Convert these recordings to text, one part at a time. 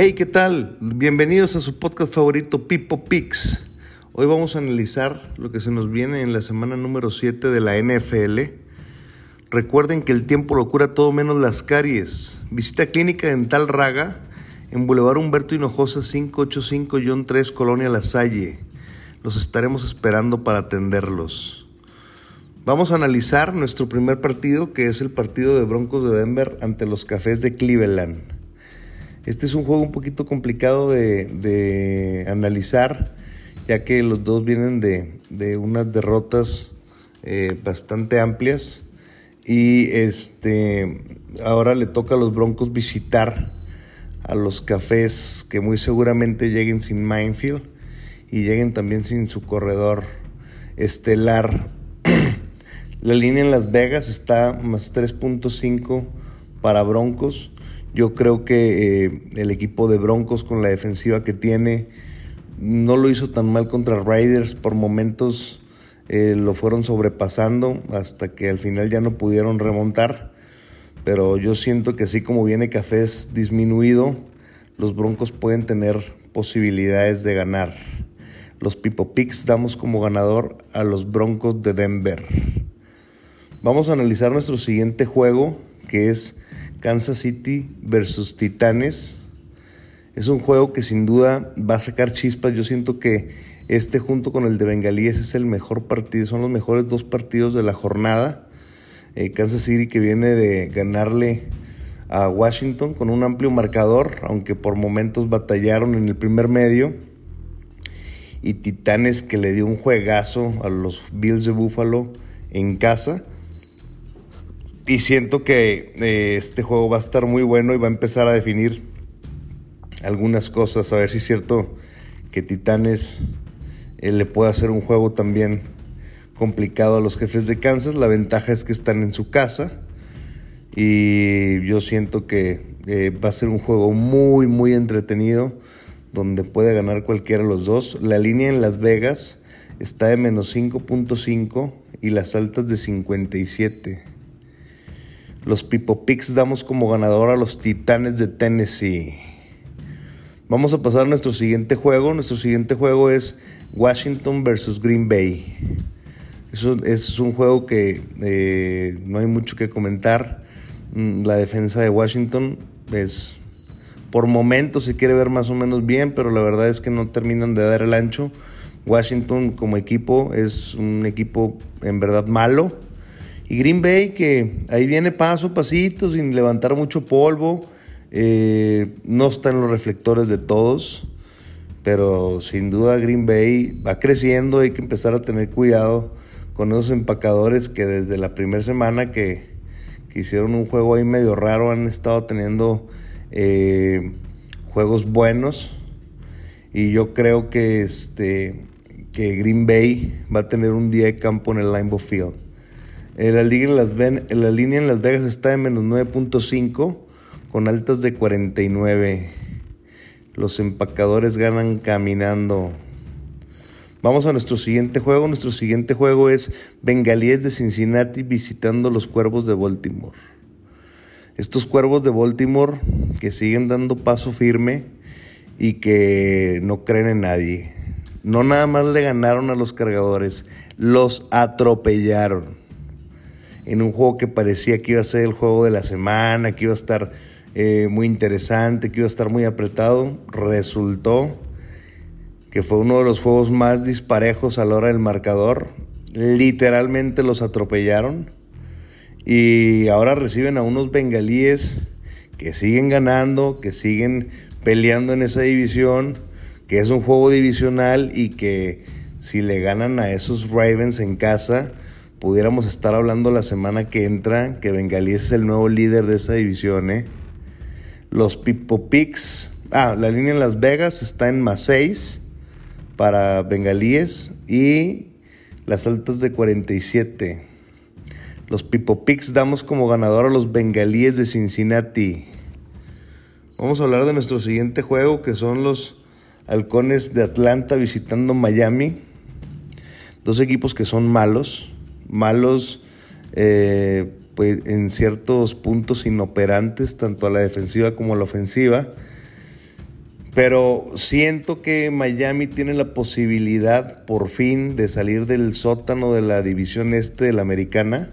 Hey, ¿qué tal? Bienvenidos a su podcast favorito, Pipo Pix. Hoy vamos a analizar lo que se nos viene en la semana número 7 de la NFL. Recuerden que el tiempo lo cura todo menos las caries. Visita Clínica Dental Raga en Boulevard Humberto Hinojosa 585-3 Colonia La Salle. Los estaremos esperando para atenderlos. Vamos a analizar nuestro primer partido, que es el partido de Broncos de Denver ante los Cafés de Cleveland. Este es un juego un poquito complicado de, analizar, ya que los dos vienen de, unas derrotas eh, bastante amplias. Y este, ahora le toca a los Broncos visitar a los cafés que muy seguramente lleguen sin Minefield y lleguen también sin su corredor estelar. La línea en Las Vegas está más 3.5 para Broncos yo creo que eh, el equipo de Broncos con la defensiva que tiene no lo hizo tan mal contra Raiders. Por momentos eh, lo fueron sobrepasando hasta que al final ya no pudieron remontar. Pero yo siento que así como viene Cafés disminuido, los Broncos pueden tener posibilidades de ganar. Los Pipo Picks damos como ganador a los Broncos de Denver. Vamos a analizar nuestro siguiente juego, que es Kansas City versus Titanes. Es un juego que sin duda va a sacar chispas. Yo siento que este junto con el de Bengalíes es el mejor partido, son los mejores dos partidos de la jornada. Eh, Kansas City que viene de ganarle a Washington con un amplio marcador, aunque por momentos batallaron en el primer medio. Y Titanes que le dio un juegazo a los Bills de Buffalo en casa. Y siento que eh, este juego va a estar muy bueno y va a empezar a definir algunas cosas. A ver si es cierto que Titanes eh, le puede hacer un juego también complicado a los jefes de Kansas. La ventaja es que están en su casa. Y yo siento que eh, va a ser un juego muy, muy entretenido. Donde puede ganar cualquiera de los dos. La línea en Las Vegas está de menos 5.5 y las altas de 57. Los Pipo Picks damos como ganador a los Titanes de Tennessee. Vamos a pasar a nuestro siguiente juego. Nuestro siguiente juego es Washington versus Green Bay. Eso, es un juego que eh, no hay mucho que comentar. Mm, la defensa de Washington es por momentos se quiere ver más o menos bien, pero la verdad es que no terminan de dar el ancho. Washington como equipo es un equipo en verdad malo y Green Bay, que ahí viene paso pasito, sin levantar mucho polvo. Eh, no está en los reflectores de todos, pero sin duda Green Bay va creciendo. Hay que empezar a tener cuidado con esos empacadores que desde la primera semana que, hicieron un juego ahí medio raro han estado teniendo eh, juegos buenos. Y yo creo que, este, que Green Bay va a tener un día de campo en el Limbo Field. La, línea en Las en Vegas está de menos 9.5 con altas de 49. Los empacadores ganan caminando. Vamos a nuestro siguiente juego. Nuestro siguiente juego es Bengalíes de Cincinnati visitando los Cuervos de Baltimore. Estos Cuervos de Baltimore que siguen dando paso firme y que no creen en nadie. No nada más le ganaron a los cargadores, los atropellaron en un juego que parecía que iba a ser el juego de la semana, que iba a estar eh, muy interesante, que iba a estar muy apretado. Resultó que fue uno de los juegos más disparejos a la hora del marcador. Literalmente los atropellaron. Y ahora reciben a unos bengalíes que siguen ganando, que siguen peleando en esa división, que es un juego divisional y que si le ganan a esos Ravens en casa, pudiéramos estar hablando la semana que entra que Bengalíes es el nuevo líder de esa división. ¿eh? Los Pipo Picks, ah, la línea en Las Vegas está en más 6 para Bengalíes y las altas de 47. Los Pipo Picks damos como ganador a los Bengalíes de Cincinnati. Vamos a hablar de nuestro siguiente juego que son los Halcones de Atlanta visitando Miami. Dos equipos que son malos malos eh, pues en ciertos puntos inoperantes, tanto a la defensiva como a la ofensiva. Pero siento que Miami tiene la posibilidad por fin de salir del sótano de la división este de la americana,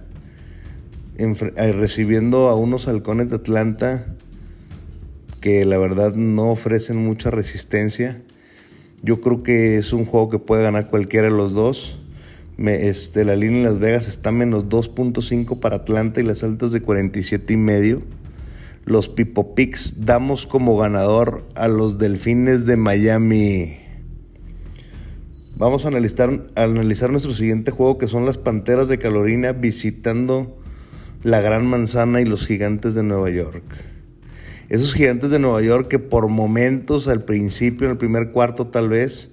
eh, recibiendo a unos halcones de Atlanta que la verdad no ofrecen mucha resistencia. Yo creo que es un juego que puede ganar cualquiera de los dos. Este, la línea en Las Vegas está menos 2.5 para Atlanta y las altas de 47 y medio. Los Pipo Picks damos como ganador a los Delfines de Miami. Vamos a analizar, a analizar nuestro siguiente juego que son las Panteras de Carolina visitando la Gran Manzana y los Gigantes de Nueva York. Esos gigantes de Nueva York que por momentos al principio, en el primer cuarto tal vez,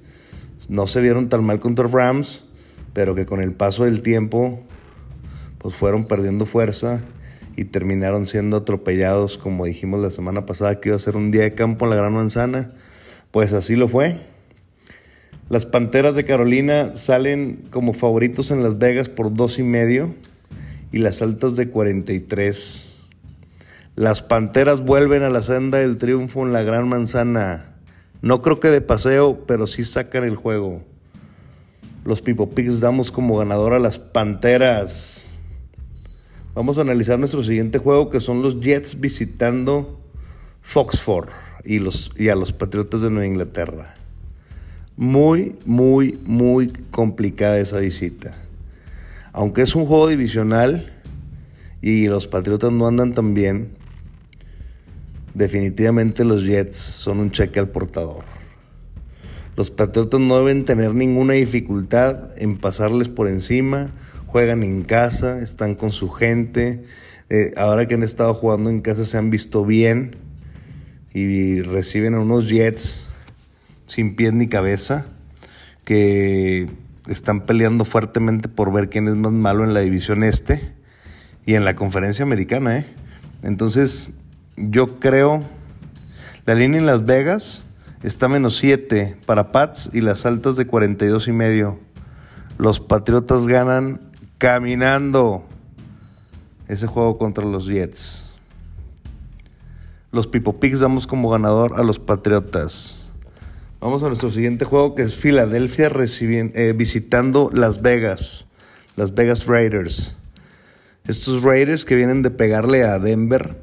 no se vieron tan mal contra Rams, pero que con el paso del tiempo pues fueron perdiendo fuerza y terminaron siendo atropellados, como dijimos la semana pasada que iba a ser un día de campo en la Gran Manzana. Pues así lo fue. Las Panteras de Carolina salen como favoritos en Las Vegas por dos y medio y las altas de 43 las Panteras vuelven a la senda del triunfo en la Gran Manzana. No creo que de paseo, pero sí sacan el juego. Los Pipo Pigs damos como ganador a las Panteras. Vamos a analizar nuestro siguiente juego que son los Jets visitando Foxford y, los, y a los Patriotas de Nueva Inglaterra. Muy, muy, muy complicada esa visita. Aunque es un juego divisional y los Patriotas no andan tan bien, Definitivamente los Jets son un cheque al portador. Los Patriotas no deben tener ninguna dificultad en pasarles por encima. Juegan en casa, están con su gente. Eh, ahora que han estado jugando en casa se han visto bien y reciben a unos Jets sin pies ni cabeza que están peleando fuertemente por ver quién es más malo en la división este y en la conferencia americana. ¿eh? Entonces yo creo, la línea en Las Vegas está menos 7 para Pats y las altas de 42 y medio. Los Patriotas ganan caminando ese juego contra los Jets. Los Pipo Pigs damos como ganador a los Patriotas. Vamos a nuestro siguiente juego que es Filadelfia eh, visitando Las Vegas. Las Vegas Raiders. Estos Raiders que vienen de pegarle a Denver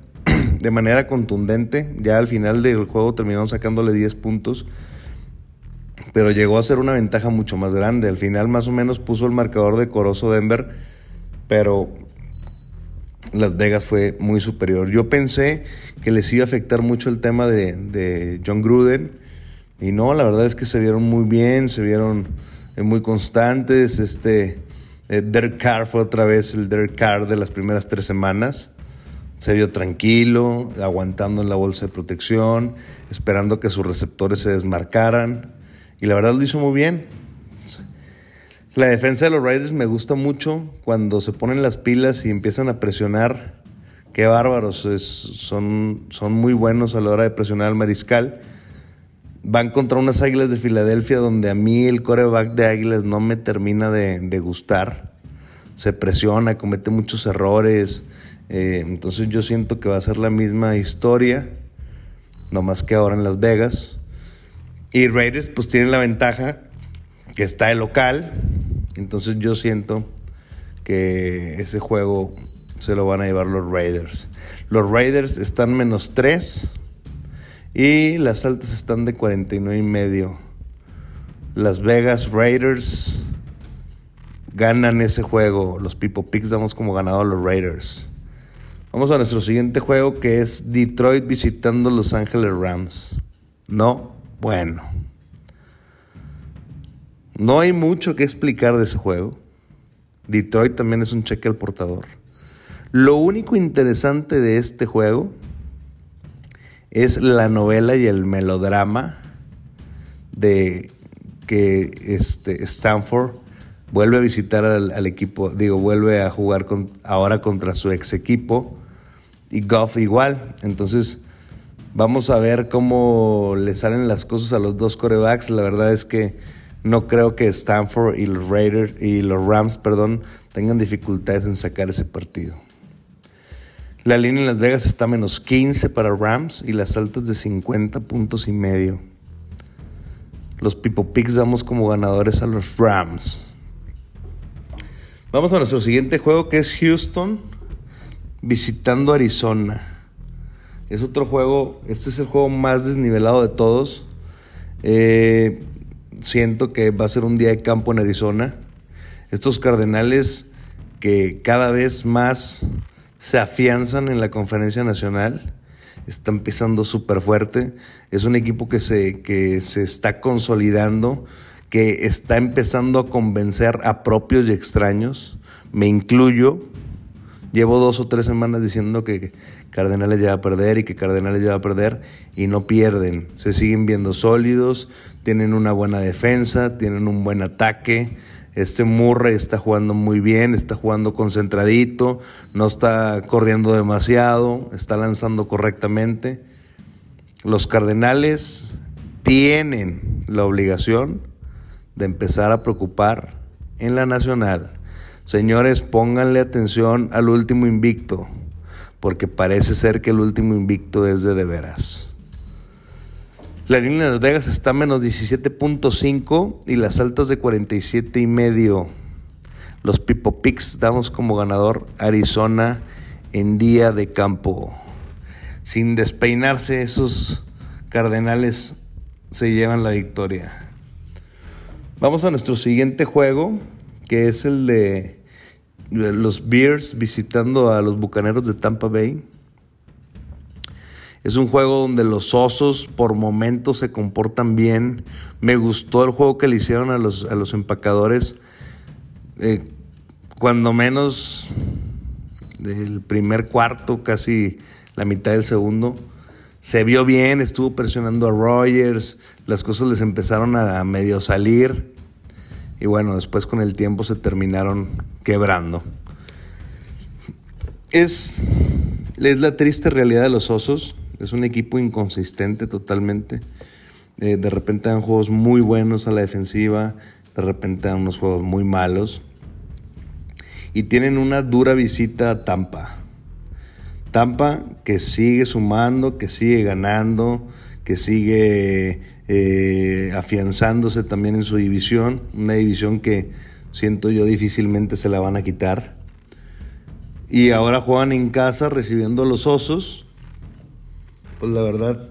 de manera contundente. Ya al final del juego terminaron sacándole 10 puntos. Pero llegó a ser una ventaja mucho más grande. Al final más o menos puso el marcador de Corozo Denver. Pero Las Vegas fue muy superior. Yo pensé que les iba a afectar mucho el tema de, John Gruden. Y no, la verdad es que se vieron muy bien, se vieron eh, muy constantes. Este, eh, Derek Carr fue otra vez el Derek Carr de las primeras tres semanas. Se vio tranquilo, aguantando en la bolsa de protección, esperando que sus receptores se desmarcaran. Y la verdad lo hizo muy bien. La defensa de los Raiders me gusta mucho cuando se ponen las pilas y empiezan a presionar. Qué bárbaros, son, son muy buenos a la hora de presionar al mariscal. Van contra unas Águilas de Filadelfia donde a mí el coreback de Águilas no me termina de, de gustar. Se presiona, comete muchos errores. Eh, entonces yo siento que va a ser la misma historia, no más que ahora en Las Vegas. Y Raiders pues tienen la ventaja que está el local. Entonces yo siento que ese juego se lo van a llevar los Raiders. Los Raiders están menos 3 y las altas están de 49 y medio. Las Vegas Raiders ganan ese juego. Los Pipo Picks damos como ganado a los Raiders. Vamos a nuestro siguiente juego que es Detroit visitando Los Ángeles Rams. No, bueno. No hay mucho que explicar de ese juego. Detroit también es un cheque al portador. Lo único interesante de este juego es la novela y el melodrama de que este Stanford vuelve a visitar al, equipo, digo, vuelve a jugar ahora contra su ex equipo y Goff igual. Entonces, vamos a ver cómo le salen las cosas a los dos corebacks. La verdad es que no creo que Stanford y los Raiders y los Rams, perdón, tengan dificultades en sacar ese partido. La línea en Las Vegas está menos 15 para Rams y las altas de 50 puntos y medio. Los Pipo Picks damos como ganadores a los Rams. Vamos a nuestro siguiente juego que es Houston visitando Arizona. Es otro juego, este es el juego más desnivelado de todos. Eh, siento que va a ser un día de campo en Arizona. Estos Cardenales que cada vez más se afianzan en la conferencia nacional. Están pisando súper fuerte. Es un equipo que se, que se está consolidando, que está empezando a convencer a propios y extraños. Me incluyo. Llevo dos o tres semanas diciendo que Cardenales ya va a perder y que Cardenales ya va a perder y no pierden. Se siguen viendo sólidos, tienen una buena defensa, tienen un buen ataque este Murray está jugando muy bien, está jugando concentradito, no está corriendo demasiado, está lanzando correctamente. Los Cardenales tienen la obligación de empezar a preocupar en la nacional. Señores, pónganle atención al último invicto, porque parece ser que el último invicto es de de veras. La línea de Las Vegas está a menos 17.5 y las altas de 47 y medio. Los Pipo Picks damos como ganador Arizona en día de campo. Sin despeinarse, esos Cardenales se llevan la victoria. Vamos a nuestro siguiente juego, que es el de los Bears visitando a los Bucaneros de Tampa Bay. Es un juego donde los osos por momentos se comportan bien. Me gustó el juego que le hicieron a los, a los empacadores. Eh, cuando menos del primer cuarto, casi la mitad del segundo. Se vio bien, estuvo presionando a Rogers, las cosas les empezaron a medio salir y bueno, después con el tiempo se terminaron quebrando. Es, es la triste realidad de los osos. Es un equipo inconsistente totalmente. Eh, de repente dan juegos muy buenos a la defensiva, de repente dan unos juegos muy malos. Y tienen una dura visita a Tampa. Tampa que sigue sumando, que sigue ganando, que sigue eh, afianzándose también en su división. Una división que siento yo difícilmente se la van a quitar. Y ahora juegan en casa recibiendo a los osos pues la verdad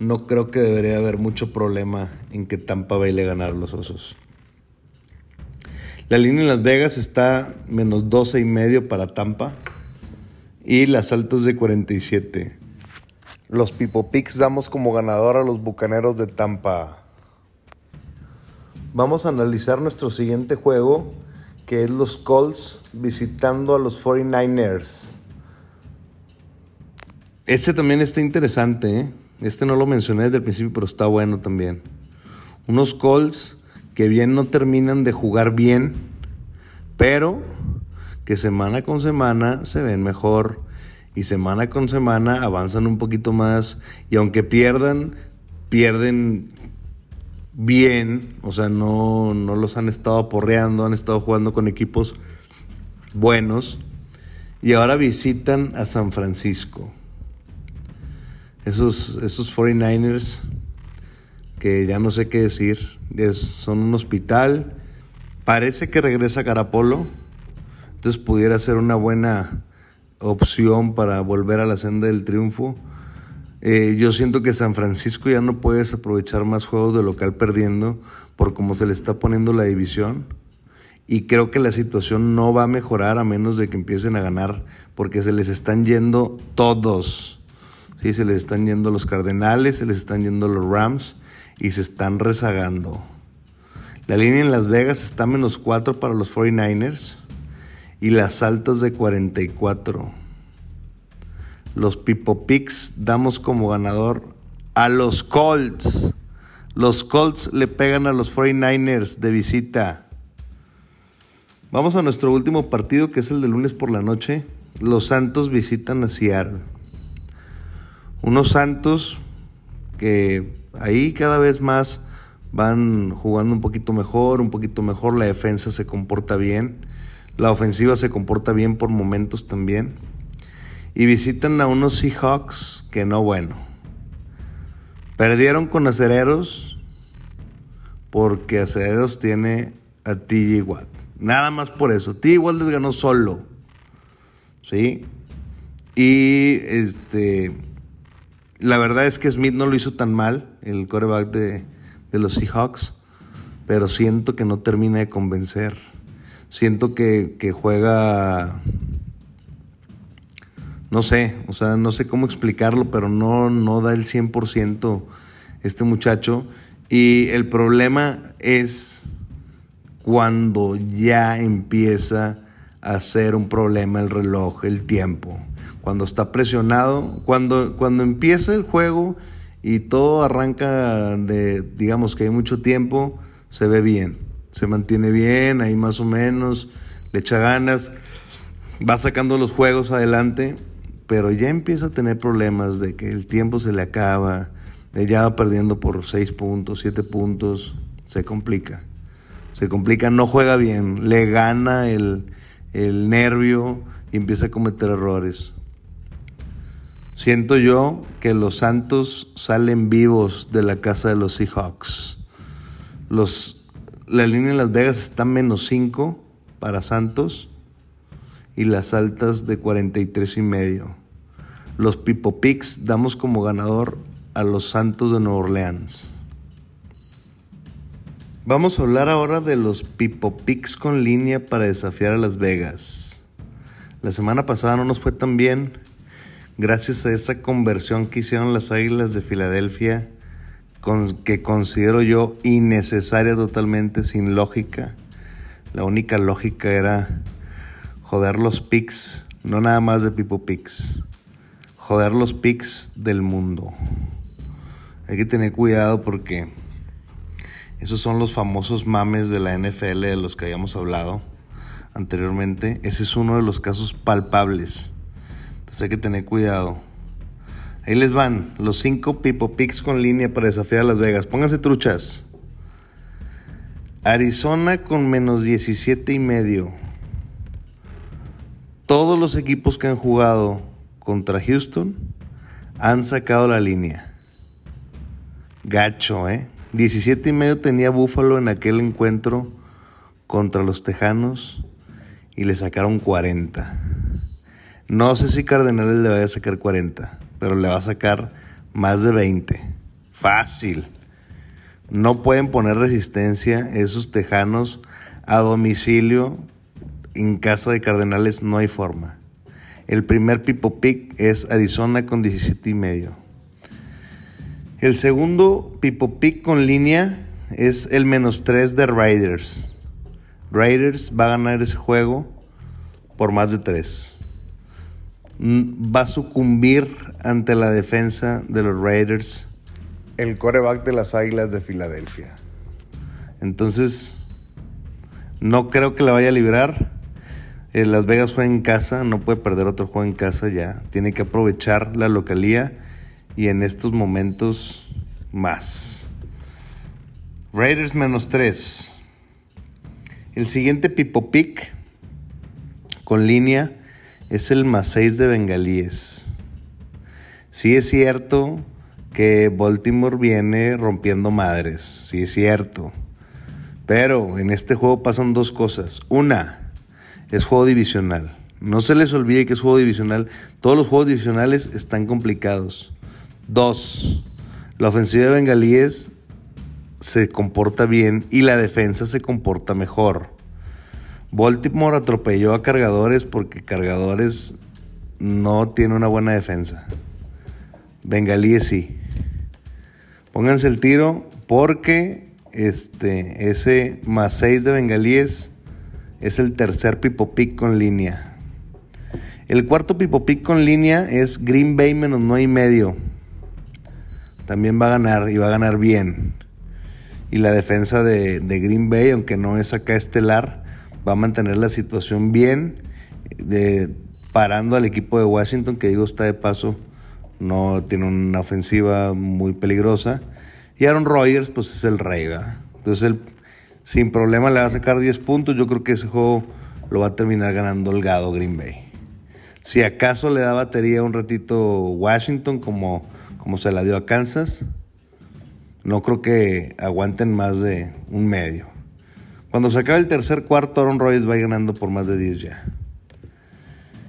no creo que debería haber mucho problema en que Tampa baile ganar los osos. La línea en Las Vegas está menos 12 y medio para Tampa y las altas de 47. Los Pipo Picks damos como ganador a los Bucaneros de Tampa. Vamos a analizar nuestro siguiente juego, que es los Colts visitando a los 49ers. Este también está interesante, ¿eh? Este no lo mencioné desde el principio, pero está bueno también. Unos Colts que bien no terminan de jugar bien, pero que semana con semana se ven mejor y semana con semana avanzan un poquito más y aunque pierdan, pierden bien, o sea, no, no los han estado aporreando, han estado jugando con equipos buenos y ahora visitan a San Francisco. Esos, esos 49ers que ya no sé qué decir, son un hospital. Parece que regresa Carapolo, entonces pudiera ser una buena opción para volver a la senda del triunfo. Eh, yo siento que San Francisco ya no puede aprovechar más juegos de local perdiendo por cómo se le está poniendo la división. Y creo que la situación no va a mejorar a menos de que empiecen a ganar porque se les están yendo todos. Sí, se les están yendo los Cardenales, se les están yendo los Rams y se están rezagando. La línea en Las Vegas está menos 4 para los 49ers y las altas de 44. Los Pipo Picks damos como ganador a los Colts. Los Colts le pegan a los 49ers de visita. Vamos a nuestro último partido que es el de lunes por la noche. Los Santos visitan a Seattle. Unos Santos que ahí cada vez más van jugando un poquito mejor, un poquito mejor, la defensa se comporta bien, la ofensiva se comporta bien por momentos también. Y visitan a unos Seahawks que no bueno. Perdieron con acereros, porque Acereros tiene a TJ Watt. Nada más por eso. TJ Watt les ganó solo. ¿Sí? Y este. La verdad es que Smith no lo hizo tan mal, el coreback de, de los Seahawks. Pero siento que no termina de convencer. Siento que, que juega no sé, o sea, no sé cómo explicarlo, pero no, no da el 100% este muchacho. Y el problema es cuando ya empieza a ser un problema el reloj, el tiempo. Cuando está presionado, cuando, cuando empieza el juego y todo arranca de, digamos que hay mucho tiempo, se ve bien, se mantiene bien, ahí más o menos, le echa ganas, va sacando los juegos adelante pero ya empieza a tener problemas de que el tiempo se le acaba, de ya va perdiendo por 6 puntos, 7 puntos, se complica. Se complica, no juega bien, le gana el, el nervio y empieza a cometer errores. Siento yo que los Santos salen vivos de la casa de los Seahawks. Los, la línea en Las Vegas está menos 5 para Santos y las altas de 43 y medio los Pipo Picks damos como ganador a los Santos de Nueva Orleans. Vamos a hablar ahora de los Pipo Picks con línea para desafiar a Las Vegas. La semana pasada no nos fue tan bien gracias a esa conversión que hicieron las Águilas de Filadelfia con, que considero yo innecesaria totalmente, sin lógica. La única lógica era joder los picks, no nada más de Pipo Picks joder los picks del mundo. Hay que tener cuidado porque esos son los famosos mames de la NFL de los que habíamos hablado anteriormente. Ese es uno de los casos palpables. Entonces hay que tener cuidado. Ahí les van los cinco Pipo Picks con línea para desafiar a Las Vegas. Pónganse truchas. Arizona con menos 17 y medio. Todos los equipos que han jugado contra Houston han sacado la línea. Gacho, ¿eh? 17 y medio tenía Buffalo en aquel encuentro contra los Tejanos y le sacaron 40. No sé si Cardenales le vaya a sacar 40, pero le va a sacar más de 20. Fácil. No pueden poner resistencia esos Tejanos a domicilio. En casa de Cardenales no hay forma. El primer Pipo Pick es Arizona con 17 y medio. El segundo Pipo Pick con línea es el menos 3 de Raiders. Raiders va a ganar ese juego por más de 3. Va a sucumbir ante la defensa de los Raiders el coreback de las Águilas de Filadelfia. Entonces, no creo que la vaya a librar. Eh, Las Vegas juega en casa, no puede perder otro juego en casa ya. Tiene que aprovechar la localía y en estos momentos más. Raiders menos 3. El siguiente Pipo Pick con línea es el más 6 de Bengalíes. Sí es cierto que Baltimore viene rompiendo madres, sí es cierto. Pero en este juego pasan dos cosas. Una, es juego divisional. No se les olvide que es juego divisional. Todos los juegos divisionales están complicados. Dos, la ofensiva de Bengalíes se comporta bien y la defensa se comporta mejor. Baltimore atropelló a cargadores porque cargadores no tiene una buena defensa. Bengalíes sí. Pónganse el tiro porque este, ese más 6 de Bengalíes es el tercer Pipo Pick con línea. El cuarto Pipo Pick con línea es Green Bay menos 9 y medio. También va a ganar y va a ganar bien. Y la defensa de, Green Bay, aunque no es acá estelar, va a mantener la situación bien, de, parando al equipo de Washington, que digo está de paso, no tiene una ofensiva muy peligrosa. Y Aaron Rodgers, pues es el rey, Entonces el sin problema le va a sacar 10 puntos. Yo creo que ese juego lo va a terminar ganando Holgado Green Bay. Si acaso le da batería un ratito Washington como, como se la dio a Kansas, no creo que aguanten más de un medio. Cuando se acabe el tercer cuarto, Aaron Rodgers va ganando por más de 10 ya.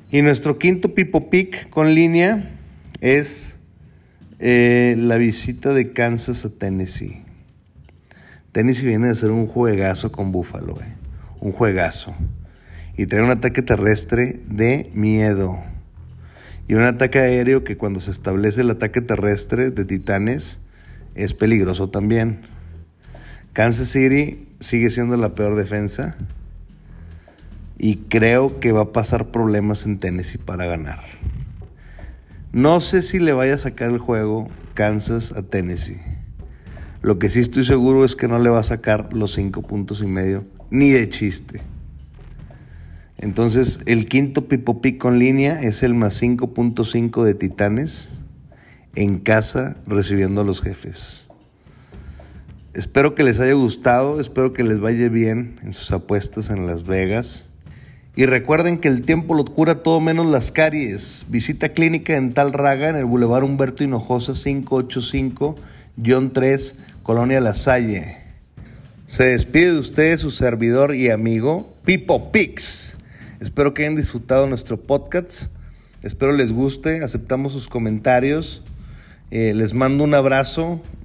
Y nuestro quinto Pipo Pick con línea es eh, la visita de Kansas a Tennessee. Tennessee viene de ser un juegazo con Buffalo, eh. un juegazo. Y trae un ataque terrestre de miedo. Y un ataque aéreo que cuando se establece el ataque terrestre de Titanes es peligroso también. Kansas City sigue siendo la peor defensa. Y creo que va a pasar problemas en Tennessee para ganar. No sé si le vaya a sacar el juego Kansas a Tennessee. Lo que sí estoy seguro es que no le va a sacar los cinco puntos y medio, ni de chiste. Entonces, el quinto Pipo Pico en línea es el más 5.5 de Titanes en casa recibiendo a los jefes. Espero que les haya gustado, espero que les vaya bien en sus apuestas en Las Vegas. Y recuerden que el tiempo lo cura todo menos las caries. Visita Clínica Dental Raga en el Boulevard Humberto Hinojosa 585-3 Colonia La Salle. Se despide de ustedes su servidor y amigo Pipo Pix. Espero que hayan disfrutado nuestro podcast. Espero les guste. Aceptamos sus comentarios. Eh, les mando un abrazo